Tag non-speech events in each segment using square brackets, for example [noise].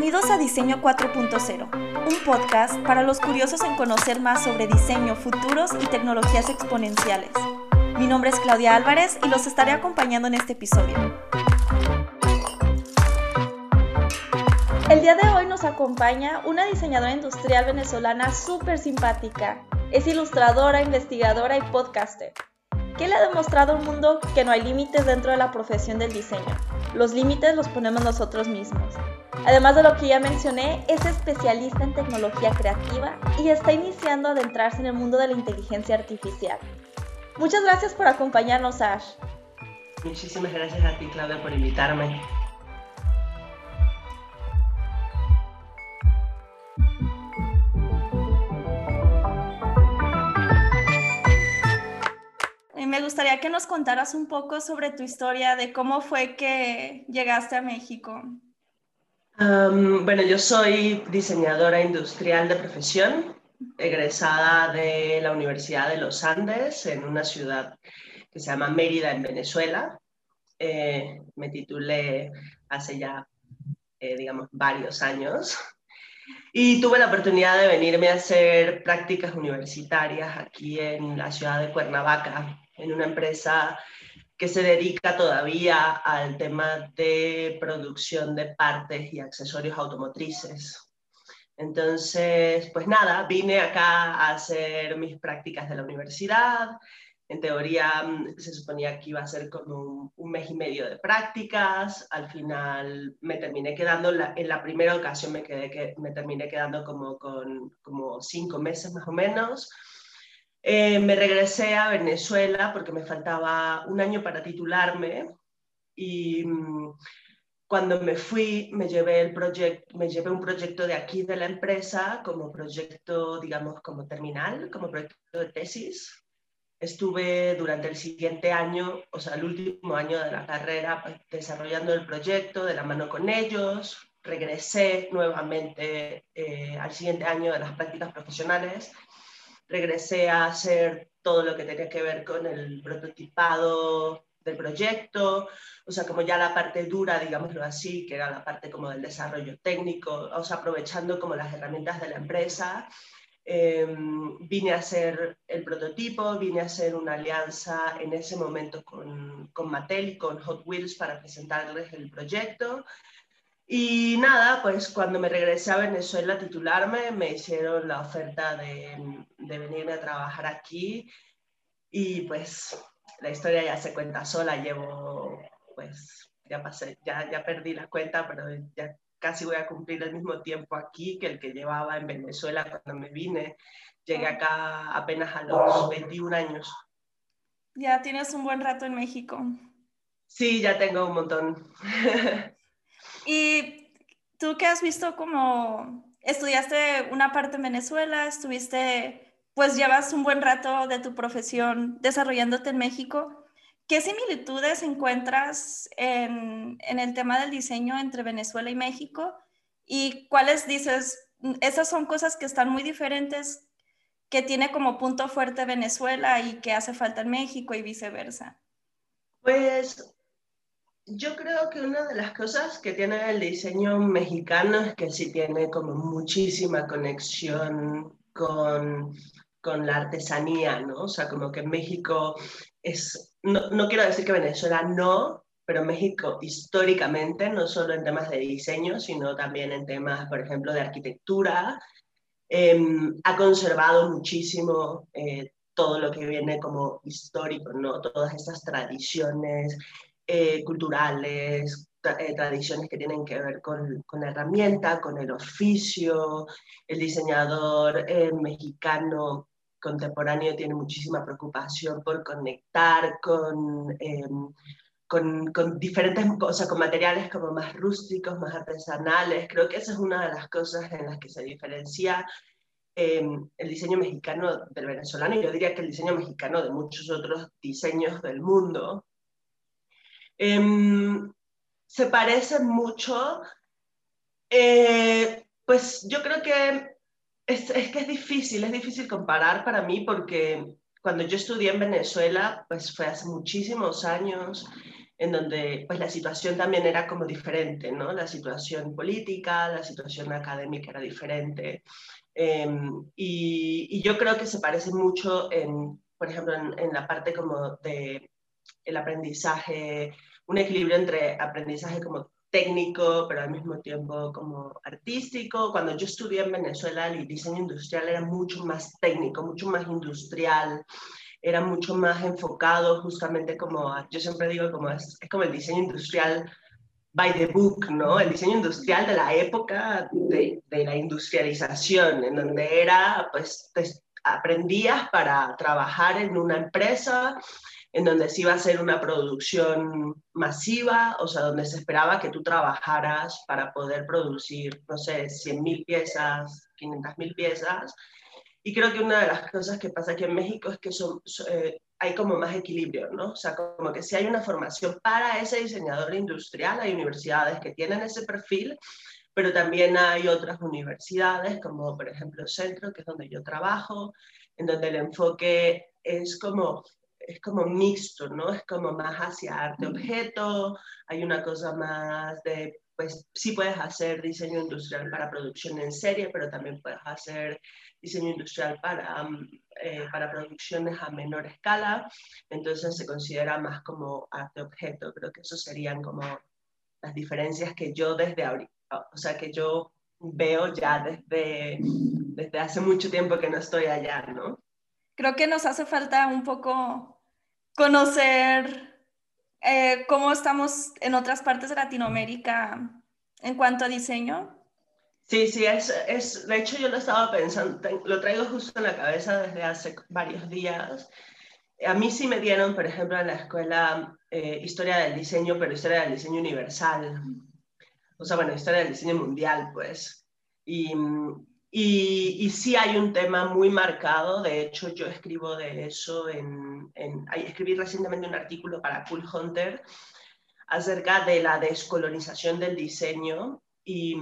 Bienvenidos a Diseño 4.0, un podcast para los curiosos en conocer más sobre diseño, futuros y tecnologías exponenciales. Mi nombre es Claudia Álvarez y los estaré acompañando en este episodio. El día de hoy nos acompaña una diseñadora industrial venezolana súper simpática. Es ilustradora, investigadora y podcaster ¿Qué le ha demostrado al mundo que no hay límites dentro de la profesión del diseño. Los límites los ponemos nosotros mismos. Además de lo que ya mencioné, es especialista en tecnología creativa y está iniciando a adentrarse en el mundo de la inteligencia artificial. Muchas gracias por acompañarnos, Ash. Muchísimas gracias a ti, Claudia, por invitarme. me gustaría que nos contaras un poco sobre tu historia, de cómo fue que llegaste a México. Bueno, yo soy diseñadora industrial de profesión, egresada de la Universidad de los Andes en una ciudad que se llama Mérida, en Venezuela. Eh, me titulé hace ya, eh, digamos, varios años. Y tuve la oportunidad de venirme a hacer prácticas universitarias aquí en la ciudad de Cuernavaca, en una empresa que se dedica todavía al tema de producción de partes y accesorios automotrices. Entonces, pues nada, vine acá a hacer mis prácticas de la universidad. En teoría mm, se suponía que iba a ser como un, mes y medio de prácticas. Al final me terminé quedando, en la primera ocasión me, quedé, que, me terminé quedando como con como cinco meses más o menos. Eh, me regresé a Venezuela porque me faltaba un año para titularme y mm, cuando me fui me llevé, el me llevé un proyecto de aquí de la empresa como proyecto, digamos, como terminal, como proyecto de tesis. Estuve durante el siguiente año, o sea, el último año de la carrera, desarrollando el proyecto de la mano con ellos. Regresé nuevamente eh, al siguiente año de las prácticas profesionales regresé a hacer todo lo que tenía que ver con el prototipado del proyecto, o sea, como ya la parte dura, digámoslo así, que era la parte como del desarrollo técnico, o sea, aprovechando como las herramientas de la empresa, em, vine a hacer el prototipo, vine a hacer una alianza en ese momento con, con Mattel y con Hot Wheels para presentarles el proyecto. Y nada, pues cuando me regresé a Venezuela a titularme, me hicieron la oferta de, de venirme a trabajar aquí y pues la historia ya se cuenta sola, llevo pues ya pasé, ya, ya perdí la cuenta, pero ya casi voy a cumplir el mismo tiempo aquí que el que llevaba en Venezuela cuando me vine. Llegué acá apenas a los 21 años. Ya tienes un buen rato en México. Sí, ya tengo un montón. [laughs] Y tú que has visto como estudiaste una parte en Venezuela, estuviste, pues llevas un buen rato de tu profesión desarrollándote en México. ¿Qué similitudes encuentras en, en el tema del diseño entre Venezuela y México? ¿Y cuáles dices, esas son cosas que están muy diferentes, que tiene como punto fuerte Venezuela y que hace falta en México y viceversa? Pues yo creo que una de las cosas que tiene el diseño mexicano es que sí tiene como muchísima conexión con, con la artesanía, ¿no? O sea, como que México es, no, no quiero decir que Venezuela no, pero México históricamente, no solo en temas de diseño, sino también en temas, por ejemplo, de arquitectura, em, ha conservado muchísimo eh, todo lo que viene como histórico, ¿no? Todas estas tradiciones, eh, culturales, eh, tradiciones que tienen que ver con, con, la herramienta, con el oficio. El diseñador eh, mexicano contemporáneo tiene muchísima preocupación por conectar con, em, con, con, diferentes cosas, con materiales como más rústicos, más artesanales. Creo que esa es una de las cosas en las que se diferencia em, el diseño mexicano del venezolano y yo diría que el diseño mexicano de muchos otros diseños del mundo, Em, se parecen mucho. Eh, pues yo creo que es, es, que es difícil, es difícil comparar para mí porque cuando yo estudié en Venezuela, pues fue hace muchísimos años. en donde pues la situación también era como diferente, ¿no? La situación política, la situación académica era diferente. Em, y, yo creo que se parece mucho, en, por ejemplo, en, la parte como de el aprendizaje, un equilibrio entre aprendizaje como técnico, pero al mismo tiempo como artístico. Cuando yo estudié en Venezuela, el diseño industrial era mucho más técnico, mucho más industrial era mucho más enfocado justamente como, yo siempre digo, como es, como el diseño industrial by the book, ¿no? El diseño industrial de la época de, de la industrialización, en donde era, pues, aprendías para trabajar en una empresa en donde se iba a hacer una producción masiva, o sea, donde se esperaba que tú trabajaras para poder producir, no sé, 100.000 piezas, 500.000 piezas, y creo que una de las cosas que pasa aquí en México es que son, eh, hay como más equilibrio, ¿no? O sea, como que si hay una formación para ese diseñador industrial, hay universidades que tienen ese perfil, pero también hay otras universidades, como por ejemplo Centro, que es donde yo trabajo, en donde el enfoque es como es como mixto, ¿no? Es como más hacia arte-objeto, hay una cosa más de, pues sí puedes hacer diseño industrial para producción en serie, pero también puedes hacer diseño industrial para, eh, para producciones a menor escala, entonces se considera más como arte-objeto. Creo que eso serían como las diferencias que yo desde ahorita, o sea, que yo veo ya desde, desde hace mucho tiempo que no estoy allá, ¿no? Creo que nos hace falta un poco conocer eh, cómo estamos en otras partes de Latinoamérica en cuanto a diseño Sí, sí, es, es, de hecho yo lo estaba pensando, lo traigo justo en la cabeza desde hace varios días. A mí sí me dieron, por ejemplo, en la escuela eh, historia del diseño, pero historia del diseño universal. O sea, bueno, historia del diseño mundial, pues. Y, y, sí hay un tema muy marcado, de hecho yo escribo de eso, en, en, escribí recientemente un artículo para Cool Hunter acerca de la descolonización del diseño y,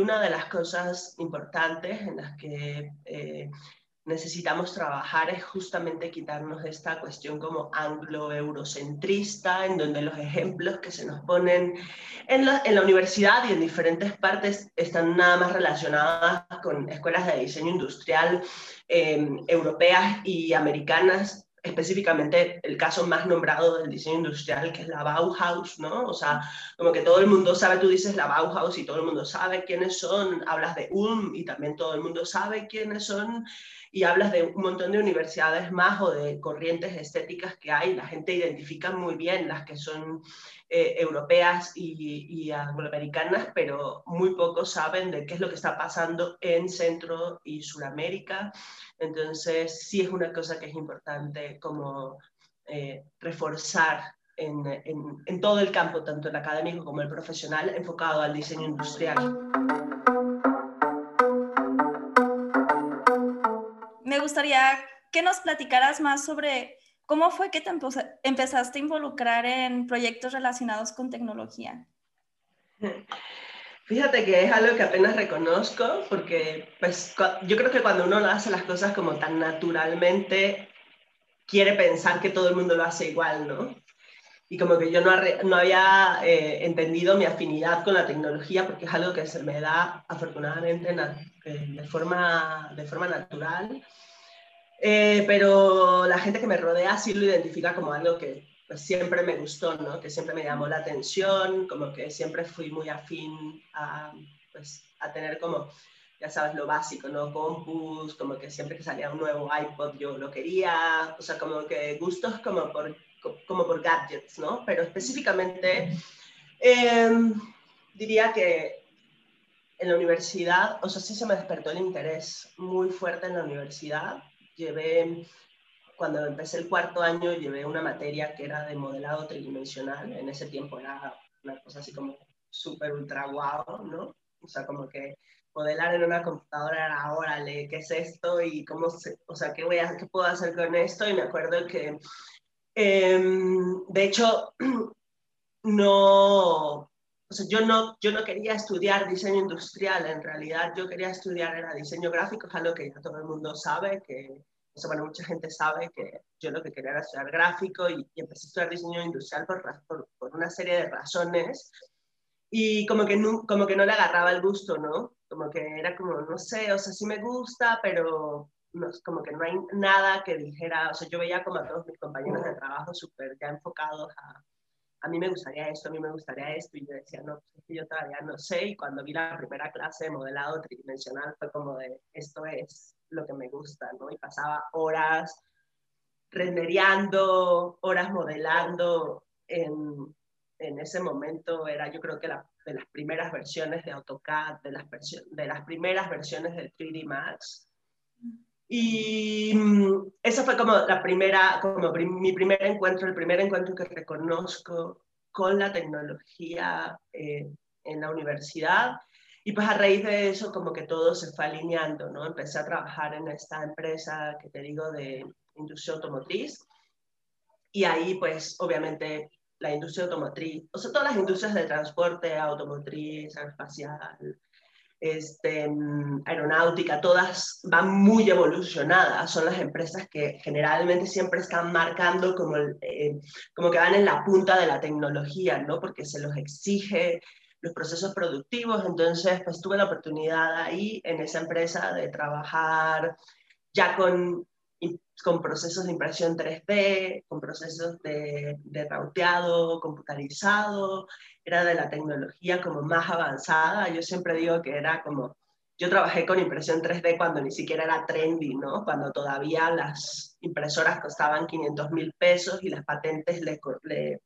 una de las cosas importantes en las que eh, necesitamos trabajar es justamente quitarnos esta cuestión como anglo-eurocentrista, en donde los ejemplos que se nos ponen en la, universidad y en diferentes partes están nada más relacionadas con escuelas de diseño industrial eh, europeas y americanas específicamente el caso más nombrado del diseño industrial, que es la Bauhaus, ¿no? O sea, como que todo el mundo sabe, tú dices la Bauhaus y todo el mundo sabe quiénes son, hablas de Ulm y también todo el mundo sabe quiénes son, y hablas de un montón de universidades más o de corrientes estéticas que hay, la gente identifica muy bien las que son eh, europeas y, y angloamericanas, pero muy pocos saben de qué es lo que está pasando en Centro y Sudamérica. Entonces, sí es una cosa que es importante como eh, reforzar en, en, todo el campo, tanto el académico como el profesional, enfocado al diseño industrial. Me gustaría que nos platicaras más sobre ¿Cómo fue que te empezaste a involucrar en proyectos relacionados con tecnología? [laughs] Fíjate que es algo que apenas reconozco porque pues, yo creo que cuando uno hace las cosas como tan naturalmente, quiere pensar que todo el mundo lo hace igual, ¿no? Y como que yo no, no había eh, entendido mi afinidad con la tecnología porque es algo que se me da afortunadamente eh, de, forma, de forma natural eh, pero la gente que me rodea sí lo identifica como algo que pues, siempre me gustó, ¿no? que siempre me llamó la atención, como que siempre fui muy afín a, pues, a tener como, ya sabes, lo básico, ¿no? Compus, como que siempre que salía un nuevo iPod yo lo quería, o sea, como que gustos como por, como por gadgets, ¿no? Pero específicamente em, diría que en la universidad, o sea, sí se me despertó el interés muy fuerte en la universidad llevé, cuando empecé el cuarto año, llevé una materia que era de modelado tridimensional. En ese tiempo era una cosa así como súper ultra guau, ¿no? O sea, como que modelar en una computadora era, órale, ¿qué es esto? Y cómo, se, o sea, ¿qué, voy a, ¿qué puedo hacer con esto? Y me acuerdo que, em, de hecho, [clears throat] no, o sea, yo no, yo no quería estudiar diseño industrial, en realidad yo quería estudiar era diseño gráfico, es algo que ya todo el mundo sabe, que bueno, mucha gente sabe que yo lo que quería era estudiar gráfico y, empecé a estudiar diseño industrial por, por, por, una serie de razones y como que, no, como que no le agarraba el gusto, ¿no? Como que era como, no sé, o sea, sí me gusta, pero no, como que no hay nada que dijera, o sea, yo veía como a todos mis compañeros de trabajo súper ya enfocados a, a mí me gustaría esto, a mí me gustaría esto, y yo decía, no, pues yo todavía no sé, y cuando vi la primera clase de modelado tridimensional fue como de, esto es lo que me gusta, ¿no? Y pasaba horas rendereando, horas modelando, en, en ese momento era yo creo que de las primeras versiones de AutoCAD, de las, de las primeras versiones del 3D Max, y mm, esa fue como la primera, como mi primer encuentro, el primer encuentro que reconozco con la tecnología eh, en la universidad. Y pues a raíz de eso como que todo se fue alineando, ¿no? Empecé a trabajar en esta empresa que te digo de industria automotriz. Y ahí pues obviamente la industria automotriz, o sea, todas las industrias de transporte, automotriz, aeroespacial, este, aeronáutica, todas van muy evolucionadas, son las empresas que generalmente siempre están marcando como, eh, como que van en la punta de la tecnología, ¿no? Porque se los exige los procesos productivos, entonces pues tuve la oportunidad ahí en esa empresa de trabajar ya con con procesos de impresión 3D, con procesos de, de rauteado computarizado, era de la tecnología como más avanzada. Yo siempre digo que era como, yo trabajé con impresión 3D cuando ni siquiera era trendy, ¿no? Cuando todavía las impresoras costaban 500 mil pesos y las patentes le, le,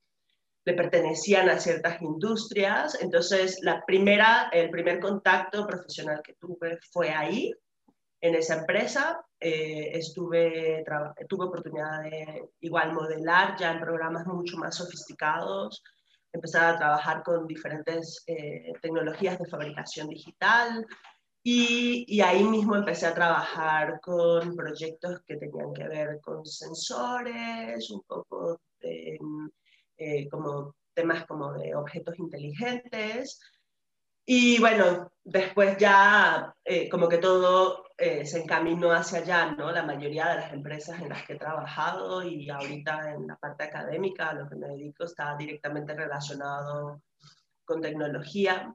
le, pertenecían a ciertas industrias. Entonces, la primera, el primer contacto profesional que tuve fue ahí, en esa empresa. Eh, estuve, tuve oportunidad de igual modelar ya en programas mucho más sofisticados, empezar a trabajar con diferentes eh, tecnologías de fabricación digital y, y, ahí mismo empecé a trabajar con proyectos que tenían que ver con sensores, un poco de, eh, como temas como de objetos inteligentes. Y bueno, después ya como que todo eh, se encaminó hacia allá, ¿no? La mayoría de las empresas en las que he trabajado y ahorita en la parte académica a lo que me dedico está directamente relacionado con tecnología.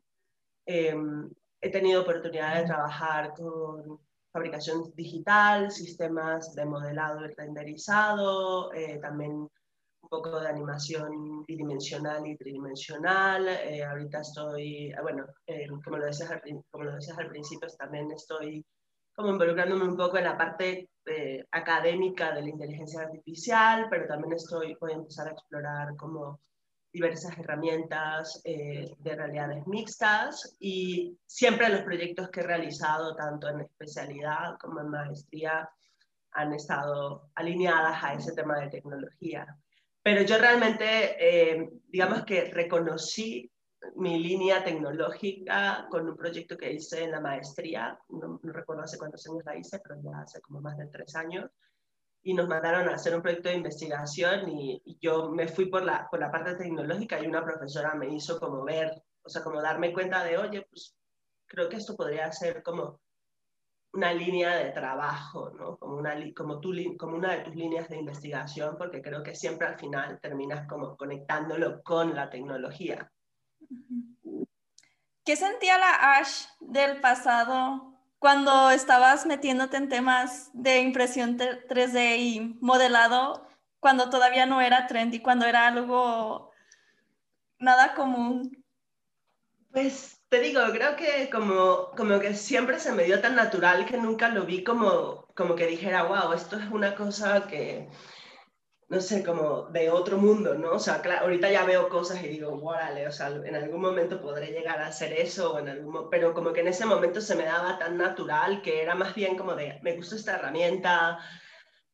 Em, he tenido oportunidad de trabajar con fabricación digital, sistemas de modelado y renderizado, eh, también poco de animación bidimensional y tridimensional. Eh, ahorita estoy, bueno, como, lo decías al, como lo decías al principio, también estoy como involucrándome un poco en la parte eh, académica de la inteligencia artificial, pero también estoy, voy a empezar a explorar como diversas herramientas eh, de realidades mixtas y siempre los proyectos que he realizado, tanto en especialidad como en maestría, han estado alineadas a ese tema de tecnología. Pero yo realmente, eh, digamos que reconocí mi línea tecnológica con un proyecto que hice en la maestría, no, recuerdo hace cuántos años la hice, pero ya hace como más de tres años, y nos mandaron a hacer un proyecto de investigación y, yo me fui por la, por la parte tecnológica y una profesora me hizo como ver, o sea, como darme cuenta de, oye, pues creo que esto podría ser como una línea de trabajo, ¿no? Como una, como, tu, como una de tus líneas de investigación, porque creo que siempre al final terminas como conectándolo con la tecnología. ¿Qué sentía la Ash del pasado cuando estabas metiéndote en temas de impresión 3D y modelado cuando todavía no era trendy, cuando era algo nada común? Pues te digo, creo que como, como que siempre se me dio tan natural que nunca lo vi como, como que dijera, wow, esto es una cosa que, no sé, como de otro mundo, ¿no? O sea, ahorita ya veo cosas y digo, órale, o sea, en algún momento podré llegar a hacer eso, en algún, pero como que en ese momento se me daba tan natural que era más bien como de, me gusta esta herramienta,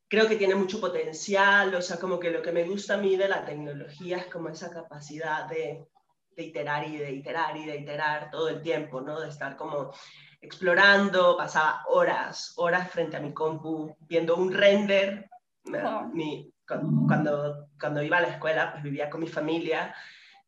creo que tiene mucho potencial, o sea, como que lo que me gusta a mí de la tecnología es como esa capacidad de, de iterar y de iterar y de iterar todo el tiempo, ¿no? De estar como explorando, pasaba horas, horas frente a mi compu, viendo un render, mi, cuando, cuando iba a la escuela, pues vivía con mi familia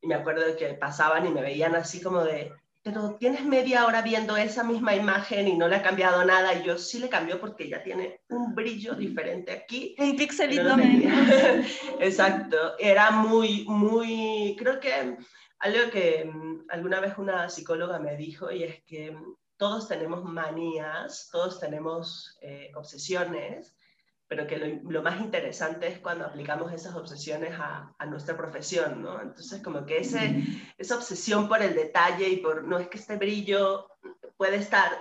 y me acuerdo de que pasaban y me veían así como de, pero tienes media hora viendo esa misma imagen y no le ha cambiado nada. Y yo sí le cambió porque ya tiene un brillo diferente aquí. Un pixelito no [laughs] Exacto. Era muy, muy, creo que algo que mm, alguna vez una psicóloga me dijo y es que todos tenemos manías, todos tenemos eh, obsesiones pero que lo, más interesante es cuando aplicamos esas obsesiones a, a, nuestra profesión, ¿no? Entonces, como que ese, esa obsesión por el detalle y por, no es que este brillo puede estar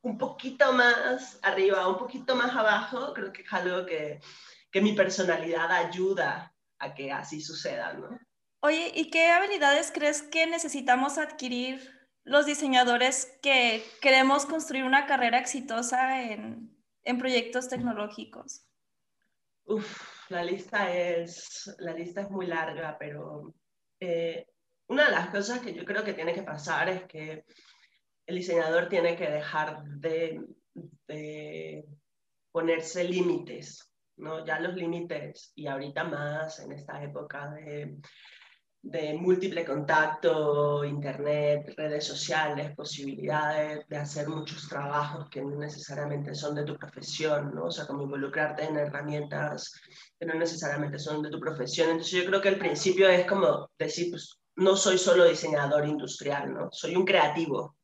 un poquito más arriba, un poquito más abajo, creo que es algo que, que mi personalidad ayuda a que así suceda, ¿no? Oye, ¿y qué habilidades crees que necesitamos adquirir los diseñadores que queremos construir una carrera exitosa en, en proyectos tecnológicos? Uf, la lista es, la lista es muy larga, pero eh, una de las cosas que yo creo que tiene que pasar es que el diseñador tiene que dejar de, de ponerse límites, ¿no? Ya los límites, y ahorita más en esta época de de múltiple contacto, internet, redes sociales, posibilidades de hacer muchos trabajos que no necesariamente son de tu profesión, ¿no? O sea, como involucrarte en herramientas que no necesariamente son de tu profesión. Entonces yo creo que el principio es como decir, pues no soy solo diseñador industrial, ¿no? Soy un creativo.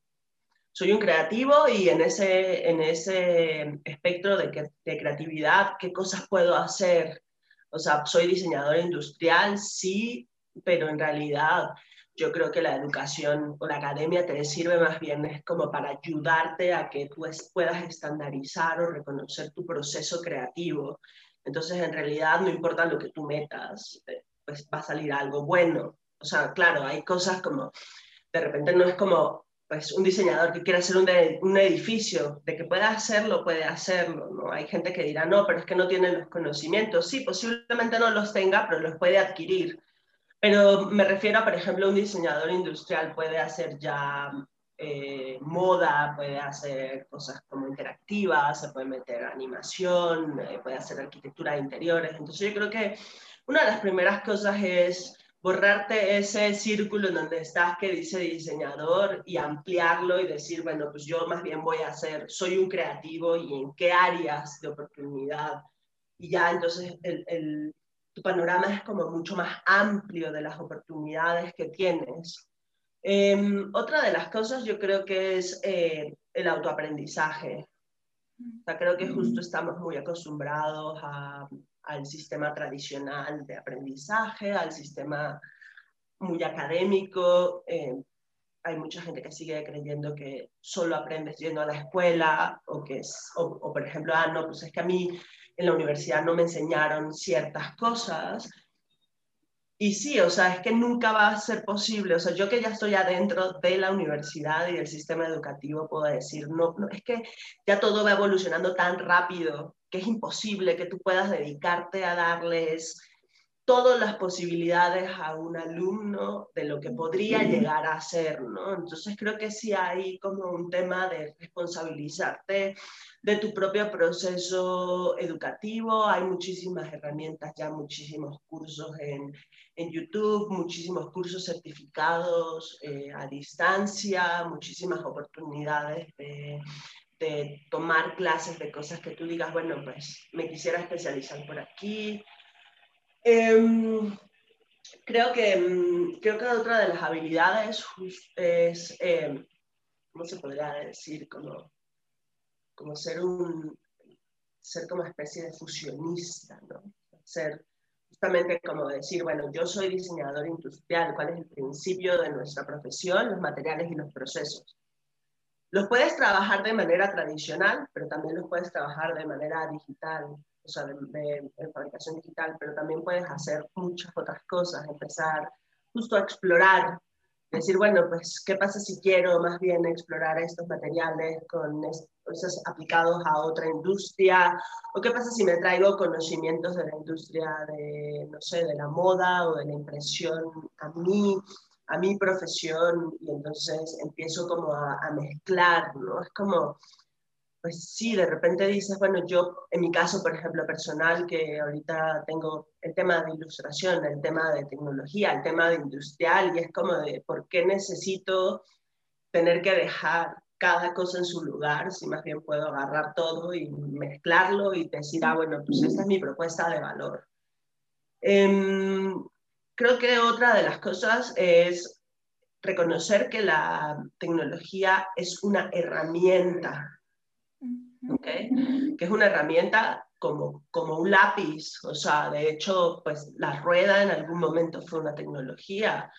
Soy un creativo y en ese, en ese espectro de, de creatividad, ¿qué cosas puedo hacer? O sea, soy diseñador industrial, sí, pero en realidad yo creo que la educación o la academia te sirve más bien como para ayudarte a que tú puedas estandarizar o reconocer tu proceso creativo. Entonces, en realidad, no importa lo que tú metas, eh, pues va a salir algo bueno. O sea, claro, hay cosas como, de repente no es como pues un diseñador que quiere hacer un, un, edificio, de que pueda hacerlo, puede hacerlo, ¿no? Hay gente que dirá, no, pero es que no tiene los conocimientos. Sí, posiblemente no los tenga, pero los puede adquirir. Pero me refiero a, por ejemplo, un diseñador industrial puede hacer ya eh, moda, puede hacer cosas como interactivas, se puede meter animación, eh, puede hacer arquitectura de interiores. Entonces yo creo que una de las primeras cosas es borrarte ese círculo en donde estás que dice diseñador y ampliarlo y decir, bueno, pues yo más bien voy a hacer, soy un creativo y en qué áreas de oportunidad. Y ya entonces el, el tu panorama es como mucho más amplio de las oportunidades que tienes. Em, otra de las cosas yo creo que es eh, el autoaprendizaje. O sea, creo que justo estamos muy acostumbrados al sistema tradicional de aprendizaje, al sistema muy académico. Eh, hay mucha gente que sigue creyendo que solo aprendes yendo a la escuela o que es, o, por ejemplo, ah, no, pues es que a mí en la universidad no me enseñaron ciertas cosas. Y sí, o sea, es que nunca va a ser posible. O sea, yo que ya estoy adentro de la universidad y del sistema educativo, puedo decir, no, no, es que ya todo va evolucionando tan rápido que es imposible que tú puedas dedicarte a darles todas las posibilidades a un alumno de lo que podría llegar a ser, ¿no? Entonces creo que sí hay como un tema de responsabilizarte de tu propio proceso educativo, hay muchísimas herramientas ya, muchísimos cursos en, en YouTube, muchísimos cursos certificados eh, a distancia, muchísimas oportunidades de, de tomar clases de cosas que tú digas, bueno, pues me quisiera especializar por aquí, Em, creo, que, em, creo que otra de las habilidades es, em, ¿cómo se podría decir? Como, como ser un, ser como especie de fusionista, ¿no? Ser justamente como decir, bueno, yo soy diseñador industrial, ¿cuál es el principio de nuestra profesión? Los materiales y los procesos. Los puedes trabajar de manera tradicional, pero también los puedes trabajar de manera digital o sea, de, fabricación digital, pero también puedes hacer muchas otras cosas, empezar justo a explorar, decir, bueno, pues, ¿qué pasa si quiero más bien explorar estos materiales con estos aplicados a otra industria? ¿O qué pasa si me traigo conocimientos de la industria de, no sé, de la moda o de la impresión a mí? A mi profesión y entonces empiezo como a, a mezclar, ¿no? Es como pues sí, de repente dices, bueno, yo en mi caso, por ejemplo, personal, que ahorita tengo el tema de ilustración, el tema de tecnología, el tema de industrial, y es como de por qué necesito tener que dejar cada cosa en su lugar, si más bien puedo agarrar todo y mezclarlo y decir, ah, bueno, pues esta es mi propuesta de valor. Em, creo que otra de las cosas es reconocer que la tecnología es una herramienta, ¿okay? que es una herramienta como, como un lápiz, o sea, de hecho, pues la rueda en algún momento fue una tecnología,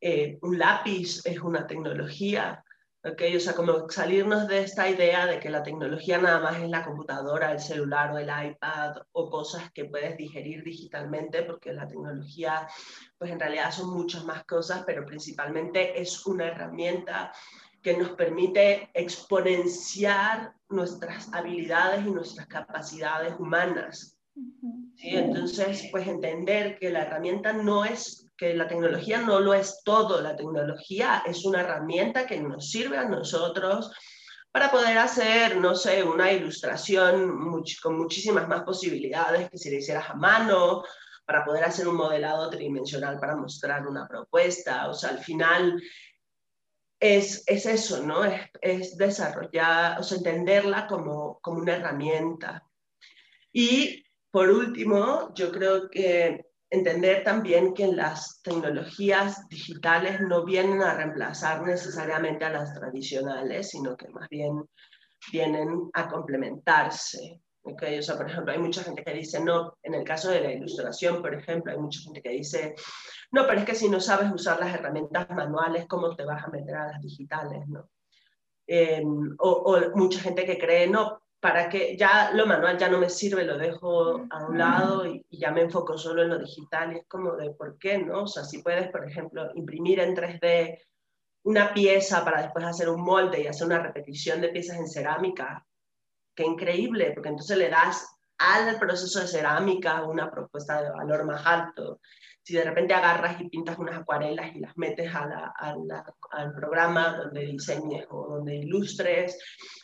eh, un lápiz es una tecnología, o sea, como salirnos de esta idea de que la tecnología nada más es la computadora, el celular o el iPad o cosas que puedes digerir digitalmente, porque la tecnología, pues en realidad son muchas más cosas, pero principalmente es una herramienta que nos permite exponenciar nuestras habilidades y nuestras capacidades humanas. ¿sí? Entonces, pues entender que la herramienta no es que la tecnología no lo es todo, la tecnología es una herramienta que nos sirve a nosotros para poder hacer, no sé, una ilustración con muchísimas más posibilidades que si la hicieras a mano, para poder hacer un modelado tridimensional para mostrar una propuesta. O sea, al final es, es eso, ¿no? Es, es, desarrollar, o sea, entenderla como, como una herramienta. Y por último, yo creo que entender también que las tecnologías digitales no vienen a reemplazar necesariamente a las tradicionales, sino que más bien vienen a complementarse. Okay? O sea, por ejemplo, hay mucha gente que dice, no, en el caso de la ilustración, por ejemplo, hay mucha gente que dice, no, pero es que si no sabes usar las herramientas manuales, ¿cómo te vas a meter a las digitales? ¿no? Em, o, o, mucha gente que cree, no, para que ya lo manual ya no me sirve, lo dejo a un lado y, ya me enfoco solo en lo digital. Y es como de por qué, ¿no? O sea, si puedes, por ejemplo, imprimir en 3D una pieza para después hacer un molde y hacer una repetición de piezas en cerámica, qué increíble, porque entonces le das al proceso de cerámica una propuesta de valor más alto. Si de repente agarras y pintas unas acuarelas y las metes al programa donde diseñes o donde ilustres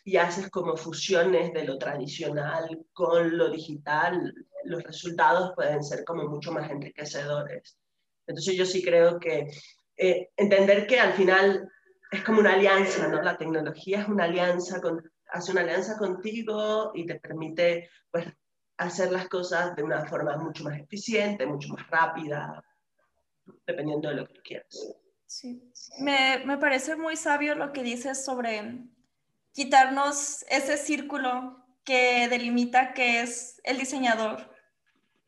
y haces como fusiones de lo tradicional con lo digital, los resultados pueden ser como mucho más enriquecedores. Entonces yo sí creo que eh, entender que al final es como una alianza, ¿no? La tecnología es una alianza, con, hace una alianza contigo y te permite pues hacer las cosas de una forma mucho más eficiente, mucho más rápida, dependiendo de lo que quieras. Sí, me, me parece muy sabio lo que dices sobre quitarnos ese círculo que delimita que es el diseñador.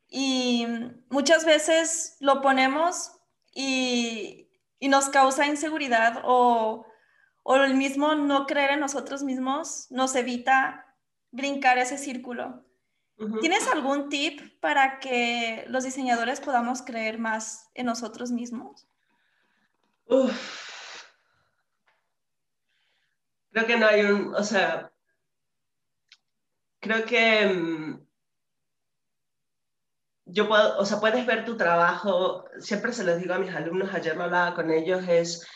Y muchas veces lo ponemos y, y nos causa inseguridad o, o el mismo no creer en nosotros mismos nos evita brincar ese círculo. ¿Tienes algún tip para que los diseñadores podamos creer más en nosotros mismos? Creo que no hay un, o sea, creo que mm, yo puedo, o sea, puedes ver tu trabajo, siempre se los digo a mis alumnos, ayer lo hablaba con ellos, es,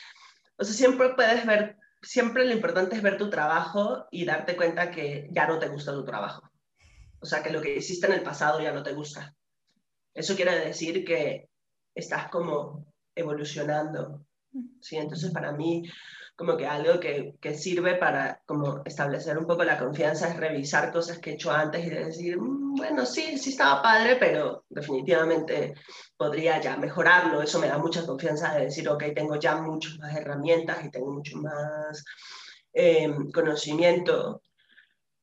o sea, siempre puedes ver, siempre lo importante es ver tu trabajo y darte cuenta que ya no te gusta tu trabajo. O sea, que lo que hiciste en el pasado ya no te gusta. Eso quiere decir que estás como evolucionando. ¿sí? Entonces, para mí, como que algo que, que, sirve para como establecer un poco la confianza es revisar cosas que he hecho antes y decir, mm, bueno, sí, sí estaba padre, pero definitivamente podría ya mejorarlo. Eso me da mucha confianza de decir, ok, tengo ya muchas más herramientas y tengo mucho más eh, conocimiento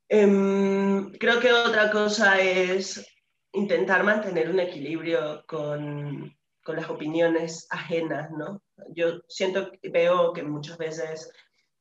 Em, creo que otra cosa es intentar mantener un equilibrio con, con, las opiniones ajenas, ¿no? Yo siento, veo que muchas veces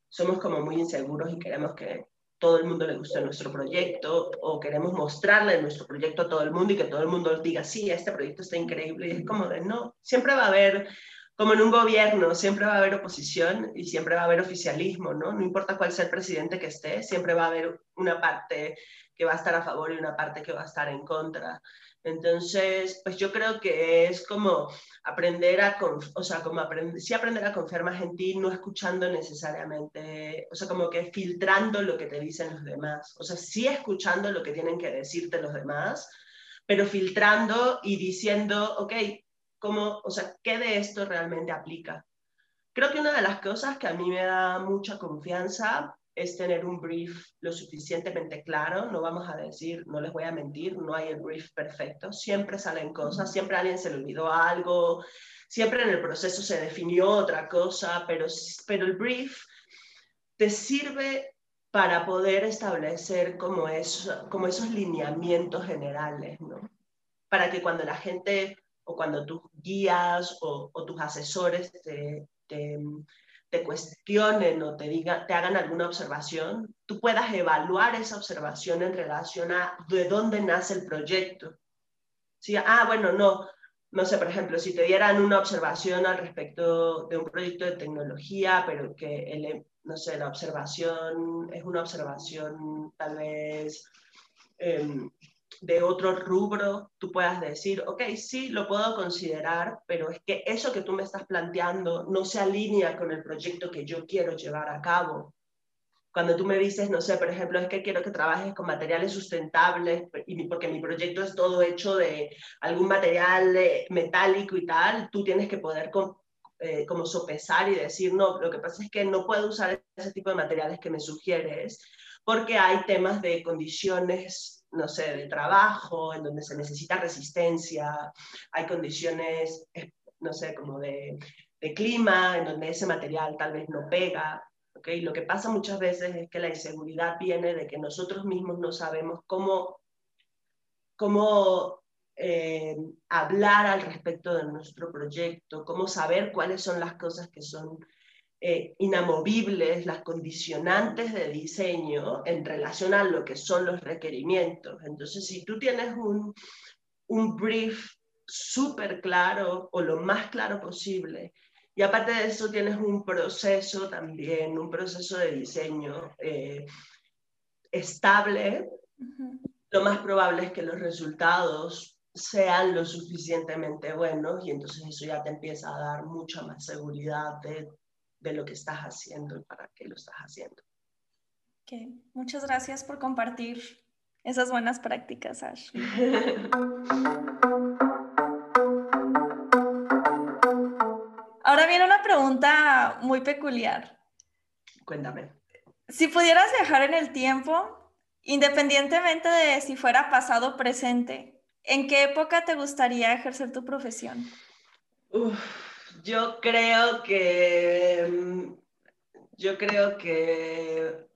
somos como muy inseguros y queremos que todo el mundo le guste nuestro proyecto o queremos mostrarle nuestro proyecto a todo el mundo y que todo el mundo diga, sí, este proyecto está increíble. Y es como de, no, siempre va a haber como en un gobierno, siempre va a haber oposición y siempre va a haber oficialismo, ¿no? No importa cuál sea el presidente que esté, siempre va a haber una parte que va a estar a favor y una parte que va a estar en contra. Entonces, pues yo creo que es como aprender a, o sea, como aprender, sí aprender a confiar más en ti, no escuchando necesariamente, o sea, como que filtrando lo que te dicen los demás, o sea, sí escuchando lo que tienen que decirte los demás, pero filtrando y diciendo, ok, cómo, o sea, qué de esto realmente aplica. creo que una de las cosas que a mí me da mucha confianza es tener un brief lo suficientemente claro. No vamos a decir, no les voy a mentir, no hay el brief perfecto. Siempre salen cosas, siempre a alguien se le olvidó algo, siempre en el proceso se definió otra cosa, pero, pero el brief te sirve para poder establecer como, como esos lineamientos generales, ¿no? Para que cuando la gente o cuando tus guías o, tus asesores te, te cuestionen o te, diga, te hagan alguna observación, tú puedas evaluar esa observación en relación a de dónde nace el proyecto. ¿Sí? Ah, bueno, no, no sé, por ejemplo, si te dieran una observación al respecto de un proyecto de tecnología, pero que, el, no sé, la observación es una observación tal vez em, de otro rubro, tú puedas decir, ok, sí, lo puedo considerar, pero es que eso que tú me estás planteando no se alinea con el proyecto que yo quiero llevar a cabo. Cuando tú me dices, no sé, por ejemplo, es que quiero que trabajes con materiales sustentables, y porque mi proyecto es todo hecho de algún material eh, metálico y tal, tú tienes que poder eh, como sopesar y decir, no, lo que pasa es que no puedo usar ese tipo de materiales que me sugieres, porque hay temas de condiciones no sé, de trabajo, en donde se necesita resistencia, hay condiciones, eh, no sé, como de, clima, en donde ese material tal vez no pega. ¿okay? Lo que pasa muchas veces es que la inseguridad viene de que nosotros mismos no sabemos cómo, cómo eh, hablar al respecto de nuestro proyecto, cómo saber cuáles son las cosas que son eh, inamovibles, las condicionantes de diseño en relación a lo que son los requerimientos. Entonces, si tú tienes un, un brief súper claro o lo más claro posible, y aparte de eso tienes un proceso también, un proceso de diseño eh, estable, lo más probable es que los resultados sean lo suficientemente buenos y entonces eso ya te empieza a dar mucha más seguridad de de lo que estás haciendo y para qué lo estás haciendo. Okay. Muchas gracias por compartir esas buenas prácticas, Ash. [laughs] Ahora viene una pregunta muy peculiar. Cuéntame. Si pudieras viajar en el tiempo, independientemente de si fuera pasado o presente, ¿en qué época te gustaría ejercer tu profesión? Uf yo creo que mm, yo creo que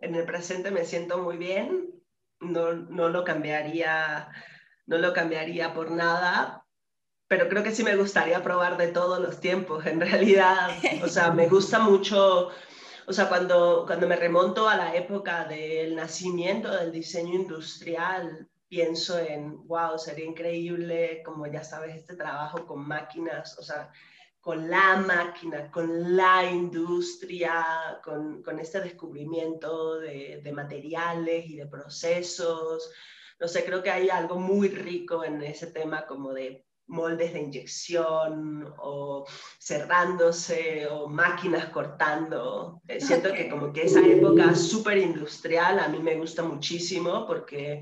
en el presente me siento muy bien, no, no, lo cambiaría, no lo cambiaría por nada, pero creo que sí me gustaría probar de todos los tiempos, en [laughs] realidad, o sea, me gusta mucho, o sea, cuando, cuando me remonto a la época del nacimiento del diseño industrial, pienso en, wow, sería increíble, como ya sabes, este trabajo con máquinas, o sea, con la máquina, con la industria, con, con este descubrimiento de, de, materiales y de procesos. No sé, creo que hay algo muy rico en ese tema como de moldes de inyección o cerrándose o máquinas cortando. Eh, siento que como que esa época súper industrial a mí me gusta muchísimo porque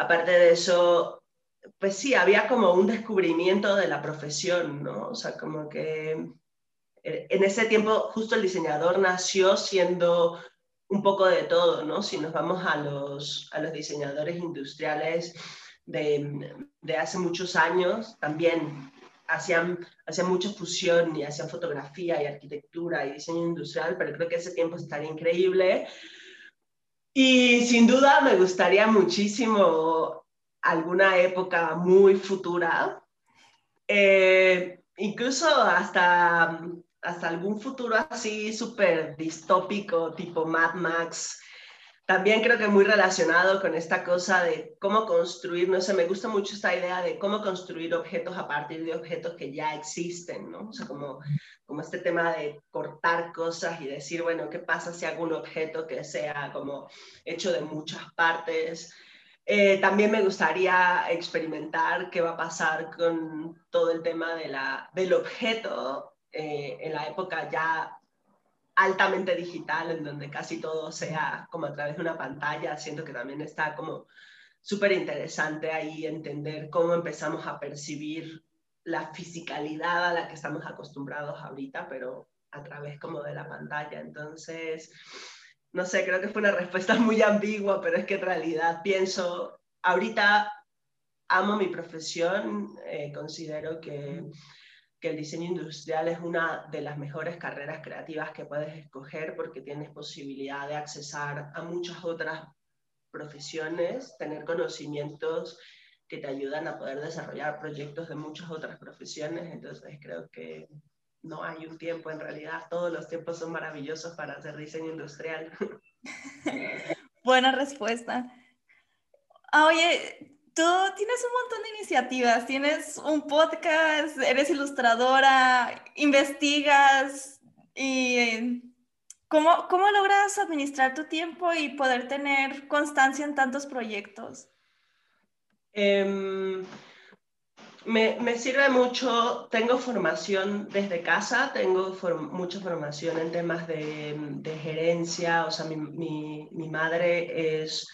aparte de eso, pues sí, había como un descubrimiento de la profesión, ¿no? O sea, como que eh, en ese tiempo justo el diseñador nació siendo un poco de todo, ¿no? Si nos vamos a los, a los diseñadores industriales de, de hace muchos años, también hacían, hacían mucha fusión y hacían fotografía y arquitectura y diseño industrial, pero creo que ese tiempo estaría increíble. Y sin duda me gustaría muchísimo alguna época muy futura, eh, incluso hasta, hasta algún futuro así súper distópico, tipo Mad Max, también creo que muy relacionado con esta cosa de cómo construir, no sé, me gusta mucho esta idea de cómo construir objetos a partir de objetos que ya existen, ¿no? O sea, como, como este tema de cortar cosas y decir, bueno, ¿qué pasa si hago un objeto que sea como hecho de muchas partes? Eh, también me gustaría experimentar qué va a pasar con todo el tema de la, del objeto eh, en la época ya altamente digital, en donde casi todo sea como a través de una pantalla, siento que también está como súper interesante ahí entender cómo empezamos a percibir la fisicalidad a la que estamos acostumbrados ahorita, pero a través como de la pantalla. Entonces, no sé, creo que fue una respuesta [laughs] muy ambigua, pero es que en realidad pienso, ahorita amo mi profesión, eh, considero que, que, el diseño industrial es una de las mejores carreras creativas que puedes escoger porque tienes posibilidad de accesar a muchas otras profesiones, tener conocimientos que te ayudan a poder desarrollar proyectos de muchas otras profesiones. Entonces creo que no hay un tiempo, en realidad todos los tiempos son maravillosos para hacer diseño industrial. [laughs] Buena respuesta. Ah, oye, tú tienes un montón de iniciativas, tienes un podcast, eres ilustradora, investigas y ¿cómo, cómo logras administrar tu tiempo y poder tener constancia en tantos proyectos? Em, me, me, sirve mucho, tengo formación desde casa, tengo mucha formación en temas de, gerencia, o sea, mi, mi madre es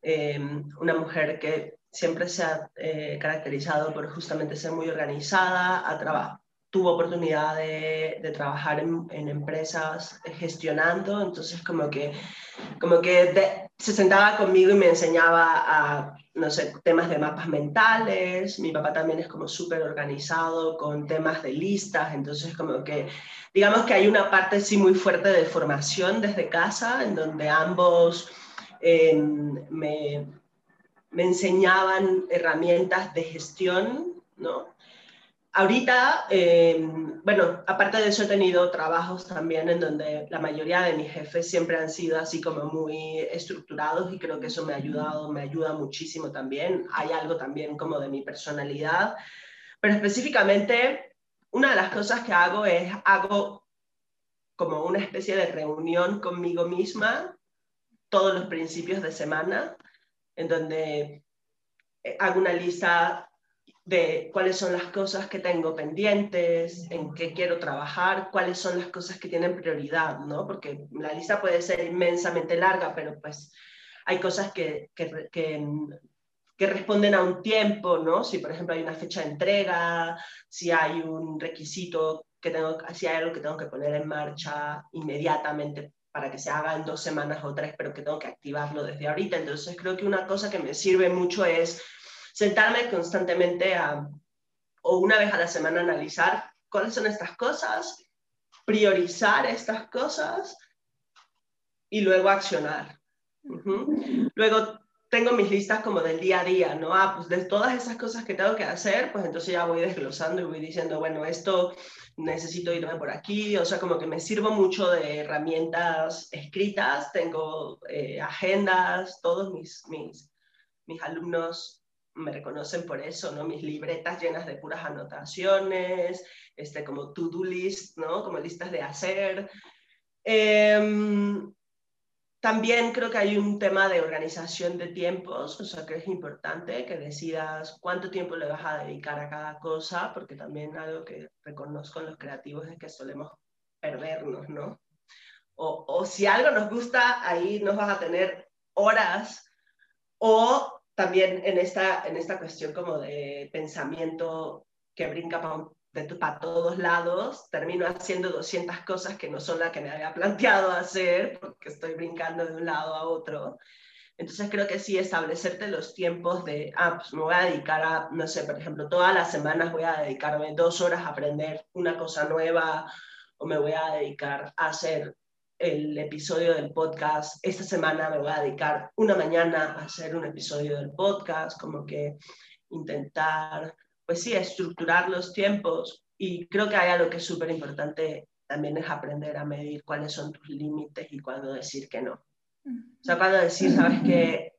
em, una mujer que siempre se ha eh, caracterizado por justamente ser muy organizada, a tuvo oportunidad de, trabajar en, empresas gestionando, entonces como que, como que se sentaba conmigo y me enseñaba a no sé, temas de mapas mentales, mi papá también es como súper organizado con temas de listas, entonces como que digamos que hay una parte sí muy fuerte de formación desde casa, en donde ambos em, me, me enseñaban herramientas de gestión, ¿no? Ahorita, em, bueno, aparte de eso he tenido trabajos también en donde la mayoría de mis jefes siempre han sido así como muy estructurados y creo que eso me ha ayudado, me ayuda muchísimo también. Hay algo también como de mi personalidad, pero específicamente una de las cosas que hago es hago como una especie de reunión conmigo misma todos los principios de semana en donde hago una lista de cuáles son las cosas que tengo pendientes, en qué quiero trabajar, cuáles son las cosas que tienen prioridad, ¿no? Porque la lista puede ser inmensamente larga, pero pues hay cosas que, que, que, responden a un tiempo, ¿no? Si por ejemplo hay una fecha de entrega, si hay un requisito que tengo, si hay algo que tengo que poner en marcha inmediatamente para que se haga en dos semanas o tres, pero que tengo que activarlo desde ahorita. Entonces creo que una cosa que me sirve mucho es sentarme constantemente a, o una vez a la semana analizar cuáles son estas cosas, priorizar estas cosas y luego accionar. Luego tengo mis listas como del día a día, ¿no? Ah, pues de todas esas cosas que tengo que hacer, pues entonces ya voy desglosando y voy diciendo, bueno, esto necesito irme por aquí, o sea, como que me sirvo mucho de herramientas escritas, tengo eh, agendas, todos mis, mis, mis alumnos me reconocen por eso, ¿no? Mis libretas llenas de puras anotaciones, este, como to-do list, ¿no? Como listas de hacer. Em, también creo que hay un tema de organización de tiempos, o sea que es importante que decidas cuánto tiempo le vas a dedicar a cada cosa, porque también algo que reconozco en los creativos es que solemos perdernos, ¿no? O, o si algo nos gusta, ahí nos vas a tener horas, o también en esta, en esta cuestión como de pensamiento que brinca para todos lados, termino haciendo 200 cosas que no son las que me había planteado hacer, porque estoy brincando de un lado a otro. Entonces creo que sí, establecerte los tiempos de, ah, pues me voy a dedicar a, no sé, por ejemplo, todas las semanas voy a dedicarme dos horas a aprender una cosa nueva o me voy a dedicar a hacer el episodio del podcast. Esta semana me voy a dedicar una mañana a hacer un episodio del podcast, como que intentar, pues sí, estructurar los tiempos. Y creo que hay algo que es súper importante también es aprender a medir cuáles son tus límites y cuándo decir que no. O sea, cuando decir, sabes que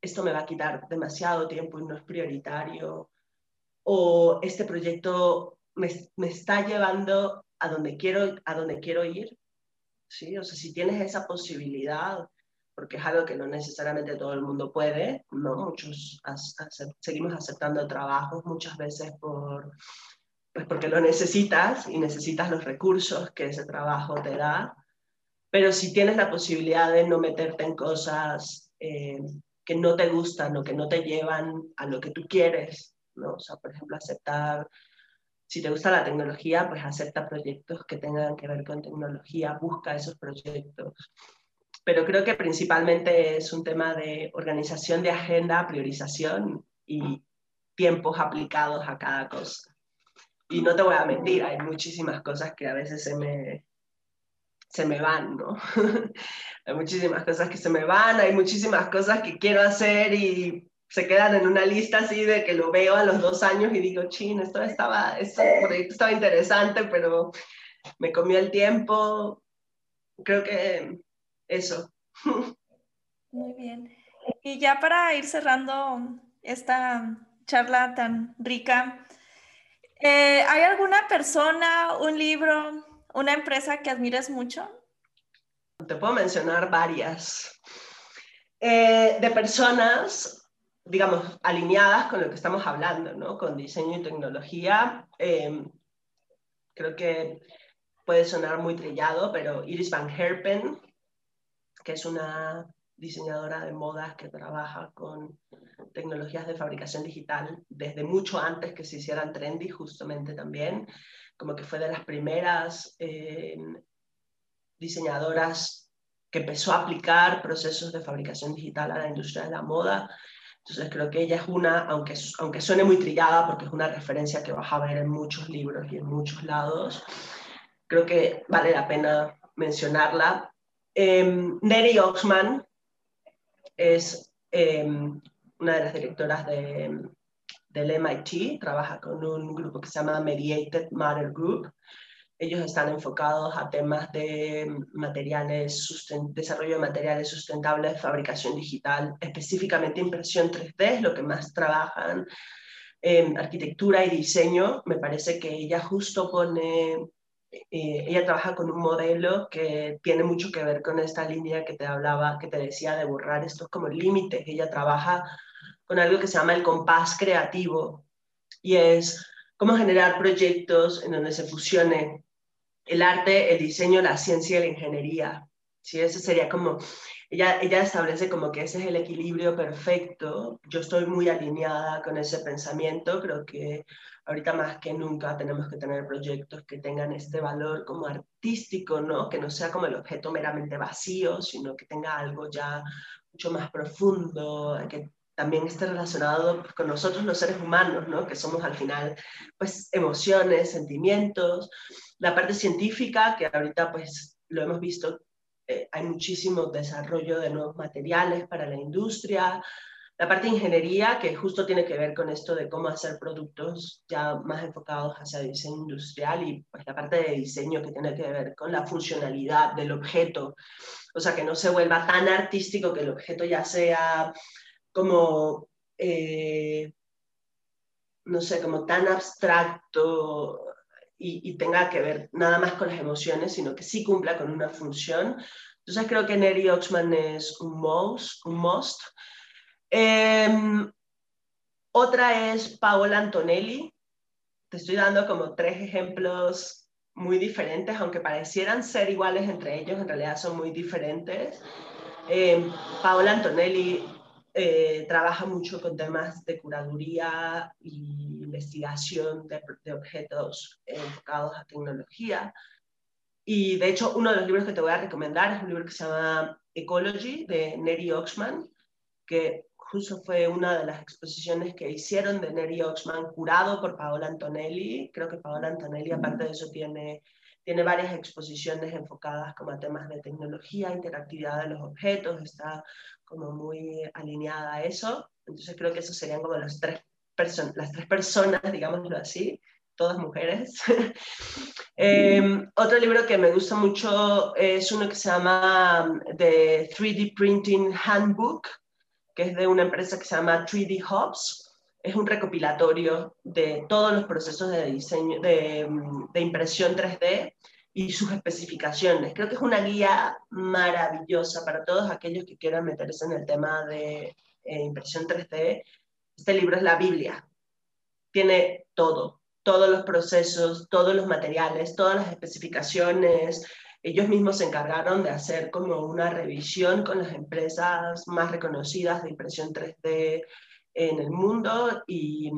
esto me va a quitar demasiado tiempo y no es prioritario, o este proyecto me, me está llevando a donde quiero, a donde quiero ir, ¿sí? O sea, si tienes esa posibilidad, porque es algo que no necesariamente todo el mundo puede, ¿no? Muchos seguimos aceptando trabajos muchas veces por, pues porque lo necesitas y necesitas los recursos que ese trabajo te da, pero si tienes la posibilidad de no meterte en cosas eh, que no te gustan o que no te llevan a lo que tú quieres, ¿no? O sea, por ejemplo, aceptar si te gusta la tecnología, pues acepta proyectos que tengan que ver con tecnología, busca esos proyectos. Pero creo que principalmente es un tema de organización de agenda, priorización y tiempos aplicados a cada cosa. Y no te voy a mentir, hay muchísimas cosas que a veces se me, se me van, ¿no? [laughs] hay muchísimas cosas que se me van, hay muchísimas cosas que quiero hacer y se quedan en una lista así de que lo veo a los dos años y digo, chin, esto estaba, esto estaba interesante, pero me comió el tiempo. Creo que eso. Muy bien. Y ya para ir cerrando esta charla tan rica, eh, ¿hay alguna persona, un libro, una empresa que admires mucho? Te puedo mencionar varias. Eh, de personas, digamos, alineadas con lo que estamos hablando, ¿no? Con diseño y tecnología. Em, creo que puede sonar muy trillado, pero Iris Van Herpen, que es una diseñadora de modas que trabaja con tecnologías de fabricación digital desde mucho antes que se hicieran trendy, justamente también, como que fue de las primeras em, diseñadoras que empezó a aplicar procesos de fabricación digital a la industria de la moda entonces creo que ella es una, aunque, aunque suene muy trillada, porque es una referencia que vas a ver en muchos libros y en muchos lados, creo que vale la pena mencionarla. Eh, Neri Oxman es em, una de las directoras de, del MIT, trabaja con un grupo que se llama Mediated Matter Group, ellos están enfocados a temas de materiales, desarrollo de materiales sustentables, fabricación digital, específicamente impresión 3D, es lo que más trabajan. En arquitectura y diseño, me parece que ella justo pone, eh, ella trabaja con un modelo que tiene mucho que ver con esta línea que te hablaba, que te decía de borrar estos como límites. Ella trabaja con algo que se llama el compás creativo y es cómo generar proyectos en donde se fusione el arte, el diseño, la ciencia y la ingeniería. ¿sí? Ese sería como, ella, ella establece como que ese es el equilibrio perfecto. Yo estoy muy alineada con ese pensamiento. Creo que ahorita más que nunca tenemos que tener proyectos que tengan este valor como artístico, ¿no? Que no sea como el objeto meramente vacío, sino que tenga algo ya mucho más profundo, que también esté relacionado pues, con nosotros los seres humanos, ¿no? que somos al final pues emociones, sentimientos, la parte científica, que ahorita pues lo hemos visto, eh, hay muchísimo desarrollo de nuevos materiales para la industria, la parte de ingeniería, que justo tiene que ver con esto de cómo hacer productos ya más enfocados hacia el diseño industrial y pues la parte de diseño que tiene que ver con la funcionalidad del objeto, o sea, que no se vuelva tan artístico que el objeto ya sea como, eh, no sé, como tan abstracto y, tenga que ver nada más con las emociones, sino que sí cumpla con una función. Entonces creo que Neri Oxman es un most. Un most. Em, otra es Paola Antonelli. Te estoy dando como tres ejemplos muy diferentes, aunque parecieran ser iguales entre ellos, en realidad son muy diferentes. Eh, Paola Antonelli eh, trabaja mucho con temas de curaduría e investigación de, objetos enfocados a tecnología. Y de hecho, uno de los libros que te voy a recomendar es un libro que se llama Ecology de Neri Oxman, que justo fue una de las exposiciones que hicieron de Neri Oxman, curado por Paola Antonelli. Creo que Paola Antonelli, aparte de eso, tiene, tiene varias exposiciones enfocadas como a temas de tecnología, interactividad de los objetos, está como muy alineada a eso. Entonces creo que esos serían como las tres, las tres personas, [laughs] digámoslo así, todas mujeres. [laughs] Em, otro libro que me gusta mucho es uno que se llama The 3D Printing Handbook, que es de una empresa que se llama 3D Hubs. Es un recopilatorio de todos los procesos de diseño, de, impresión 3D y sus especificaciones. Creo que es una guía maravillosa para todos aquellos que quieran meterse en el tema de eh, impresión 3D. Este libro es la Biblia. Tiene todo, todos los procesos, todos los materiales, todas las especificaciones. Ellos mismos se encargaron de hacer como una revisión con las empresas más reconocidas de impresión 3D en el mundo y,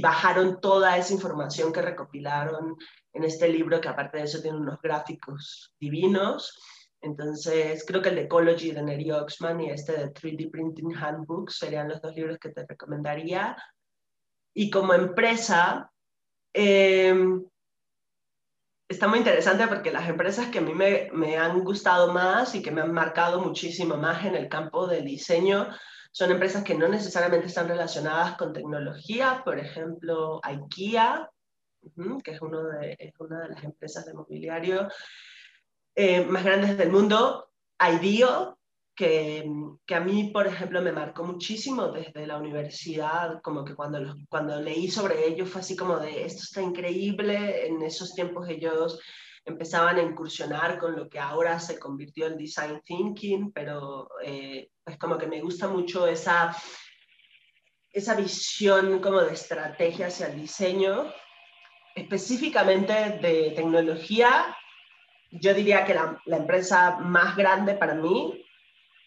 bajaron toda esa información que recopilaron en este libro, que aparte de eso tiene unos gráficos divinos. Entonces, creo que el de Ecology de Neri Oxman y este de 3D Printing Handbook serían los dos libros que te recomendaría. Y como empresa, eh, está muy interesante porque las empresas que a mí me, me, han gustado más y que me han marcado muchísimo más en el campo del diseño son empresas que no necesariamente están relacionadas con tecnología, por ejemplo, IKEA, que es, uno de, es una de las empresas de mobiliario eh, más grandes del mundo, IDEO, que, que, a mí, por ejemplo, me marcó muchísimo desde la universidad, como que cuando, cuando leí sobre ellos fue así como de, esto está increíble, en esos tiempos ellos empezaban a incursionar con lo que ahora se convirtió en design thinking, pero eh, es como que me gusta mucho esa, esa visión como de estrategia hacia el diseño, específicamente de tecnología. Yo diría que la, la empresa más grande para mí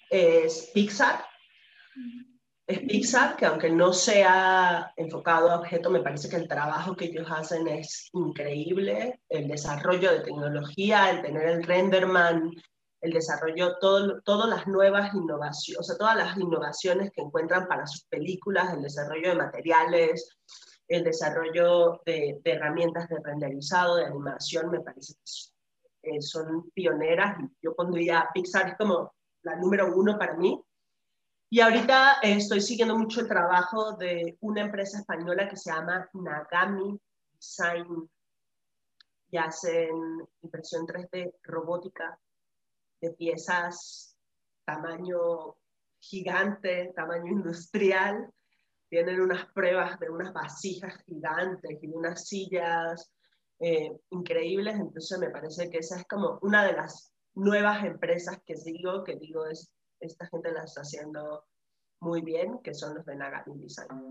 es Pixar es Pixar, que aunque no sea enfocado a objeto, me parece que el trabajo que ellos hacen es increíble, el desarrollo de tecnología, el tener el renderman, el desarrollo, todo, todas las nuevas innovaciones, o sea, todas las innovaciones que encuentran para sus películas, el desarrollo de materiales, el desarrollo de, herramientas de renderizado, de animación, me parece que son pioneras. Yo pondría Pixar como la número uno para mí y ahorita eh, estoy siguiendo mucho el trabajo de una empresa española que se llama Nagami Design y hacen impresión 3D robótica de piezas tamaño gigante, tamaño industrial. Tienen unas pruebas de unas vasijas gigantes y unas sillas eh, increíbles. Entonces me parece que esa es como una de las nuevas empresas que sigo, que digo es esta gente la está haciendo muy bien, que son los de Nagami Design.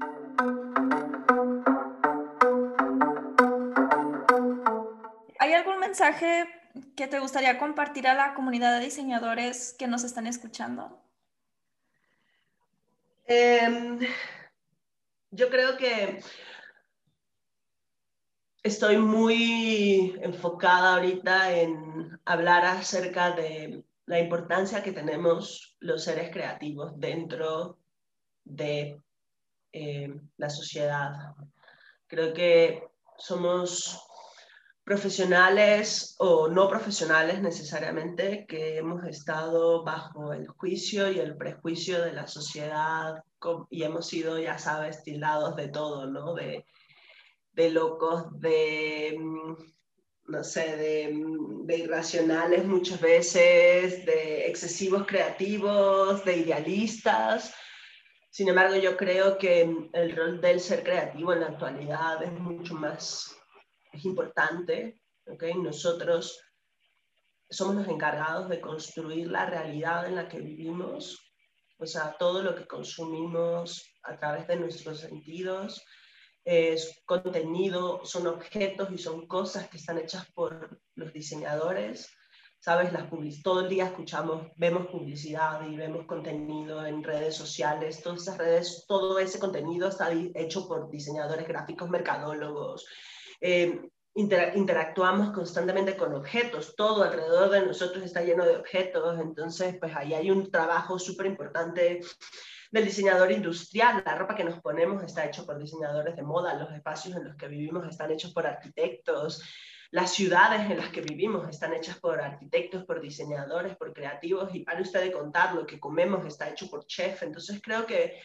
¿Hay algún mensaje que te gustaría compartir a la comunidad de diseñadores que nos están escuchando? Em, yo creo que estoy muy enfocada ahorita en hablar acerca de la importancia que tenemos los seres creativos dentro de eh, la sociedad. Creo que somos profesionales o no profesionales necesariamente que hemos estado bajo el juicio y el prejuicio de la sociedad y hemos sido, ya sabes, tildados de todo, ¿no? De locos, de mm, no sé, de, irracionales muchas veces, de excesivos creativos, de idealistas. Sin embargo, yo creo que el rol del ser creativo en la actualidad es mucho más, es importante. ¿okay? Nosotros somos los encargados de construir la realidad en la que vivimos, o sea, todo lo que consumimos a través de nuestros sentidos, es contenido, son objetos y son cosas que están hechas por los diseñadores. Sabes, las todo el día escuchamos, vemos publicidad y vemos contenido en redes sociales, todas esas redes, todo ese contenido está hecho por diseñadores gráficos, mercadólogos. Eh, interactuamos constantemente con objetos, todo alrededor de nosotros está lleno de objetos, entonces pues ahí hay un trabajo súper importante del diseñador industrial. La ropa que nos ponemos está hecha por diseñadores de moda, los espacios en los que vivimos están hechos por arquitectos, las ciudades en las que vivimos están hechas por arquitectos, por diseñadores, por creativos, y para usted de contar, lo que comemos está hecho por chef. Entonces creo que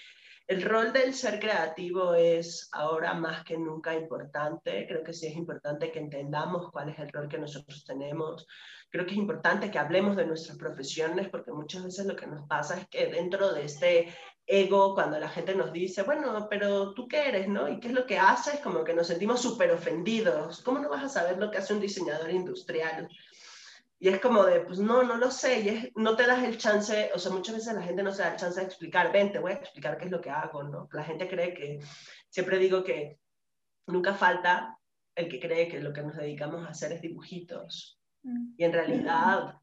el rol del ser creativo es ahora más que nunca importante. Creo que sí es importante que entendamos cuál es el rol que nosotros tenemos. Creo que es importante que hablemos de nuestras profesiones porque muchas veces lo que nos pasa es que dentro de este ego cuando la gente nos dice, bueno, pero tú qué eres, ¿no? ¿Y qué es lo que haces? Como que nos sentimos súper ofendidos. ¿Cómo no vas a saber lo que hace un diseñador industrial? Y es como de, pues no, no lo sé, y no te das el chance, o sea, muchas veces la gente no se da el chance de explicar, ven, te voy a explicar qué es lo que hago, ¿no? La gente cree que, siempre digo que nunca falta el que cree que lo que nos dedicamos a hacer es dibujitos. Mm. Y en realidad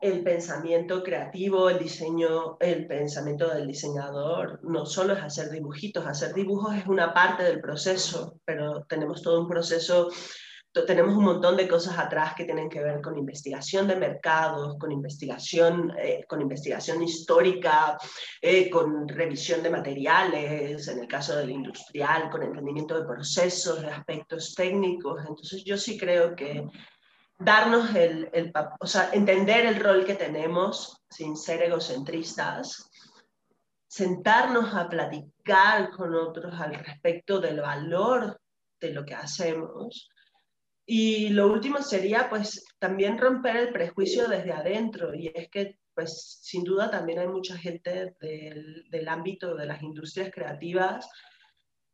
el pensamiento creativo, el diseño, el pensamiento del diseñador no solo es hacer dibujitos, hacer dibujos es una parte del proceso, pero tenemos todo un proceso, tenemos un montón de cosas atrás que tienen que ver con investigación de mercados, con investigación, eh, con investigación histórica, eh, con revisión de materiales, en el caso del industrial, con entendimiento de procesos, de aspectos técnicos. Entonces yo sí creo que darnos el, el, o sea, entender el rol que tenemos sin ser egocentristas, sentarnos a platicar con otros al respecto del valor de lo que hacemos. Y lo último sería pues también romper el prejuicio desde adentro y es que pues sin duda también hay mucha gente del, del ámbito de las industrias creativas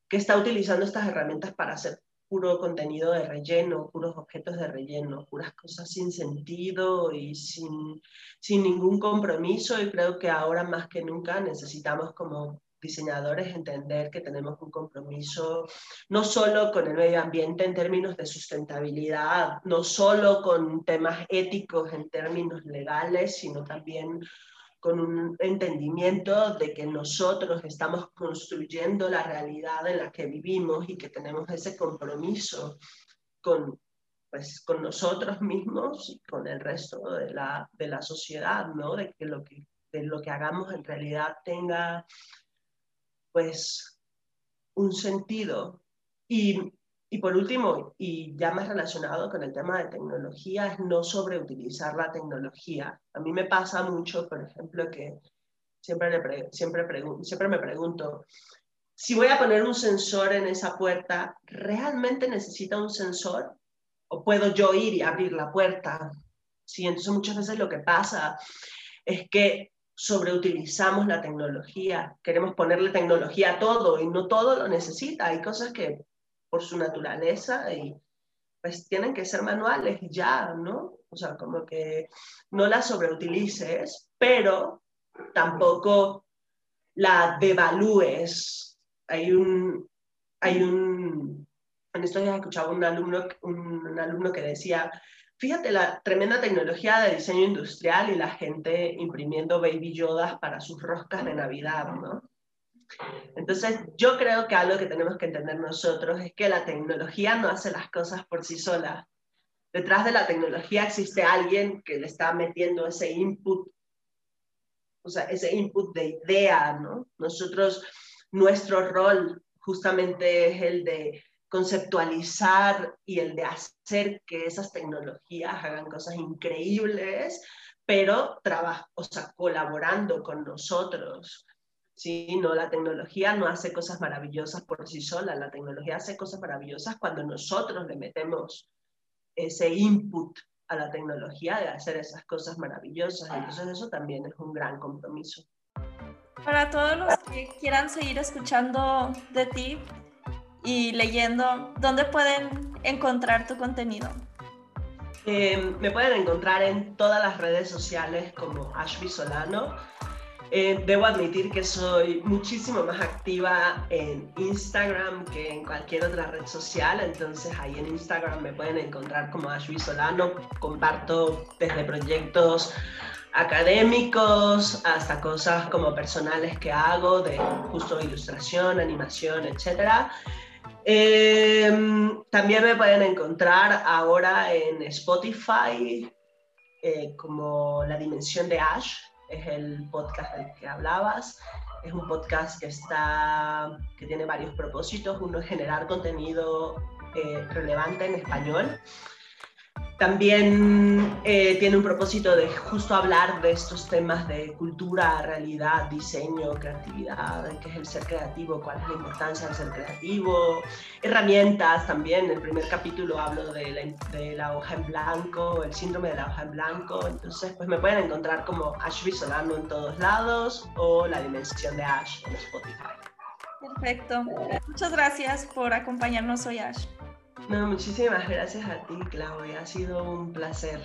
que está utilizando estas herramientas para hacer puro contenido de relleno, puros objetos de relleno, puras cosas sin sentido y sin, sin ningún compromiso. Y creo que ahora más que nunca necesitamos como diseñadores entender que tenemos un compromiso no solo con el medio ambiente en términos de sustentabilidad, no solo con temas éticos en términos legales, sino también con un entendimiento de que nosotros estamos construyendo la realidad en la que vivimos y que tenemos ese compromiso con, pues, con nosotros mismos y con el resto de la, de la sociedad, ¿no? De que lo que, de lo que hagamos en realidad tenga pues un sentido. Y y por último, y ya más relacionado con el tema de tecnología, es no sobreutilizar la tecnología. A mí me pasa mucho, por ejemplo, que siempre, siempre, siempre me pregunto, si voy a poner un sensor en esa puerta, ¿realmente necesita un sensor? ¿O puedo yo ir y abrir la puerta? Sí, entonces muchas veces lo que pasa es que sobreutilizamos la tecnología, queremos ponerle tecnología a todo y no todo lo necesita. Hay cosas que por su naturaleza y pues tienen que ser manuales ya, ¿no? O sea, como que no la sobreutilices, pero tampoco la devalúes. Hay un, hay un, en esto ya escuchaba un alumno, un alumno que decía, fíjate la tremenda tecnología de diseño industrial y la gente imprimiendo baby yodas para sus roscas de Navidad, ¿no? Entonces, yo creo que algo que tenemos que entender nosotros es que la tecnología no hace las cosas por sí sola. Detrás de la tecnología existe alguien que le está metiendo ese input, o sea, ese input de idea, ¿no? Nosotros, nuestro rol justamente es el de conceptualizar y el de hacer que esas tecnologías hagan cosas increíbles, pero o sea, colaborando con nosotros. ¿Sí? No, la tecnología no hace cosas maravillosas por sí sola, la tecnología hace cosas maravillosas cuando nosotros le metemos ese input a la tecnología de hacer esas cosas maravillosas. Entonces eso también es un gran compromiso. Para todos los que quieran seguir escuchando de ti y leyendo, ¿dónde pueden encontrar tu contenido? Eh, me pueden encontrar en todas las redes sociales como Ashby Solano. Eh, debo admitir que soy muchísimo más activa en Instagram que en cualquier otra red social, entonces ahí en Instagram me pueden encontrar como Ashley Solano, comparto desde proyectos académicos hasta cosas como personales que hago de justo ilustración, animación, etc. Em, también me pueden encontrar ahora en Spotify eh, como La Dimensión de Ash, es el podcast del que hablabas. Es un podcast que, está, que tiene varios propósitos. Uno es generar contenido eh, relevante en español también eh, tiene un propósito de justo hablar de estos temas de cultura, realidad, diseño, creatividad, qué es el ser creativo, cuál es la importancia del ser creativo, herramientas también. En el primer capítulo hablo de la, de la, hoja en blanco, el síndrome de la hoja en blanco. Entonces, pues me pueden encontrar como Ash Solano en todos lados o la dimensión de Ash en Spotify. Perfecto. Muchas gracias por acompañarnos hoy, Ash. No, muchísimas gracias a ti, Claudia. Ha sido un placer.